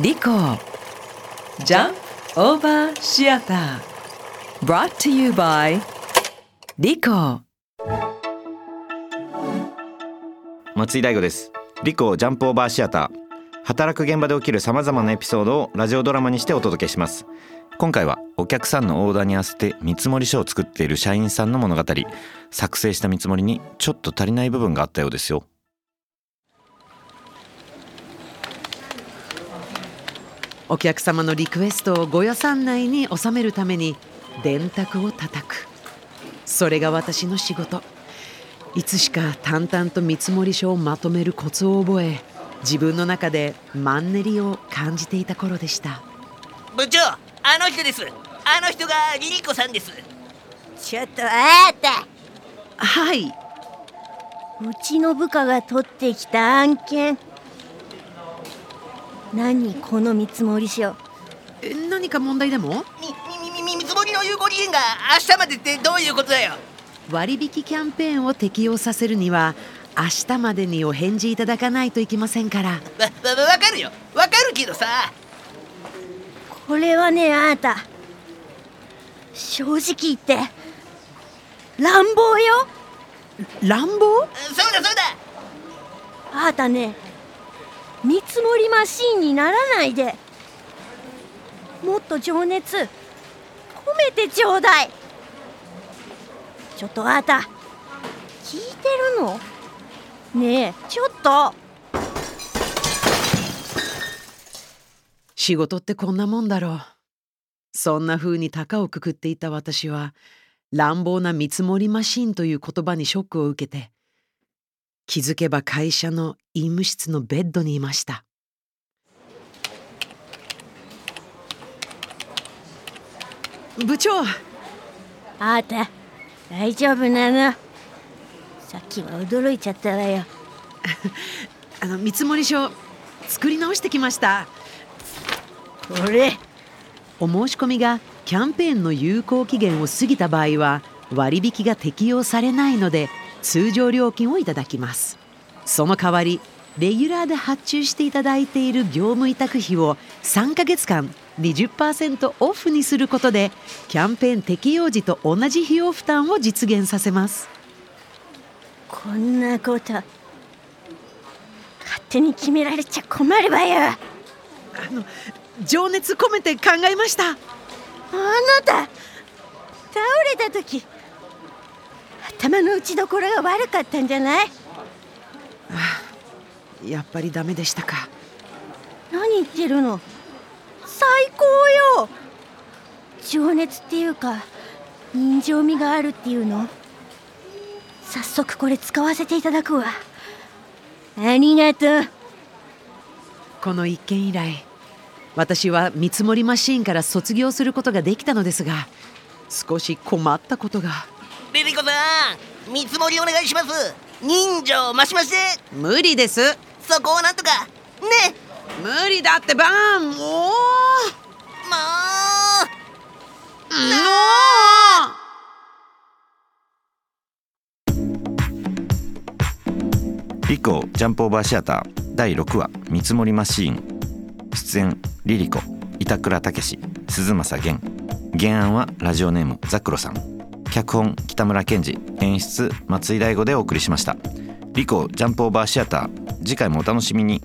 リコジャンオーバーシアター brought to you by リコ松井大吾です。リコジャンプオーバーシアター働く現場で起きるさまざまなエピソードをラジオドラマにしてお届けします。今回はお客さんのオーダーに合わせて見積書を作っている社員さんの物語。作成した見積もりにちょっと足りない部分があったようですよ。お客様のリクエストをご予算内に収めるために電卓を叩く。それが私の仕事。いつしか淡々と見積書をまとめるコツを覚え自分の中でマンネリを感じていた頃でした。部長あの人です。あの人がリリコさんです。ちょっとあーたはい。うちの部下が取ってきた案件何この見積書え何か問題でも？みみみみ見積もりの有効期限が明日までってどういうことだよ割引キャンペーンを適用させるには明日までにお返事いただかないといけませんからわわわかるよわかるけどさこれはねあーた正直言って乱暴よ乱暴そうだそうだあーたね見積もりマシーンにならないで。もっと情熱込めてちょうだい。ちょっとあーた聞いてるの？ねえちょっと。仕事ってこんなもんだろう。そんな風に高をくくっていた私は乱暴な見積もりマシンという言葉にショックを受けて気づけば会社の医務室のベッドにいました。部長。あーた大丈夫なの？さっきは驚いちゃったわよ。あの見積書作り直してきました。これ。お申し込みがキャンペーンの有効期限を過ぎた場合は割引が適用されないので通常料金をいただきます。その代わりレギュラーで発注していただいている業務委託費を3ヶ月間20%オフにすることでキャンペーン適用時と同じ費用負担を実現させます。こんなこと勝手に決められちゃ困るわよ。ああの情熱込めて考えました。なた倒れた時頭の打ちどころが悪かったんじゃない？やっぱりダメでしたか。何言ってるの？最高よ！情熱っていうか人情味があるっていうの？早速これ使わせていただくわ。ありがとうこの一件以来私は見積もりマシーンから卒業することができたのですが少し困ったことがリリコさん。見積もりお願いします。人情増し増しで。無理です。そこをなんとか。ね。無理だってバー。ンもう。もうもリコジャンプオーバーシアター第6話見積もりマシーン。出演リリコ板倉武史鈴正源原案はラジオネームザクロさん脚本北村健二演出松井大吾でお送りしました。リコジャンプオーバーシアター次回もお楽しみに。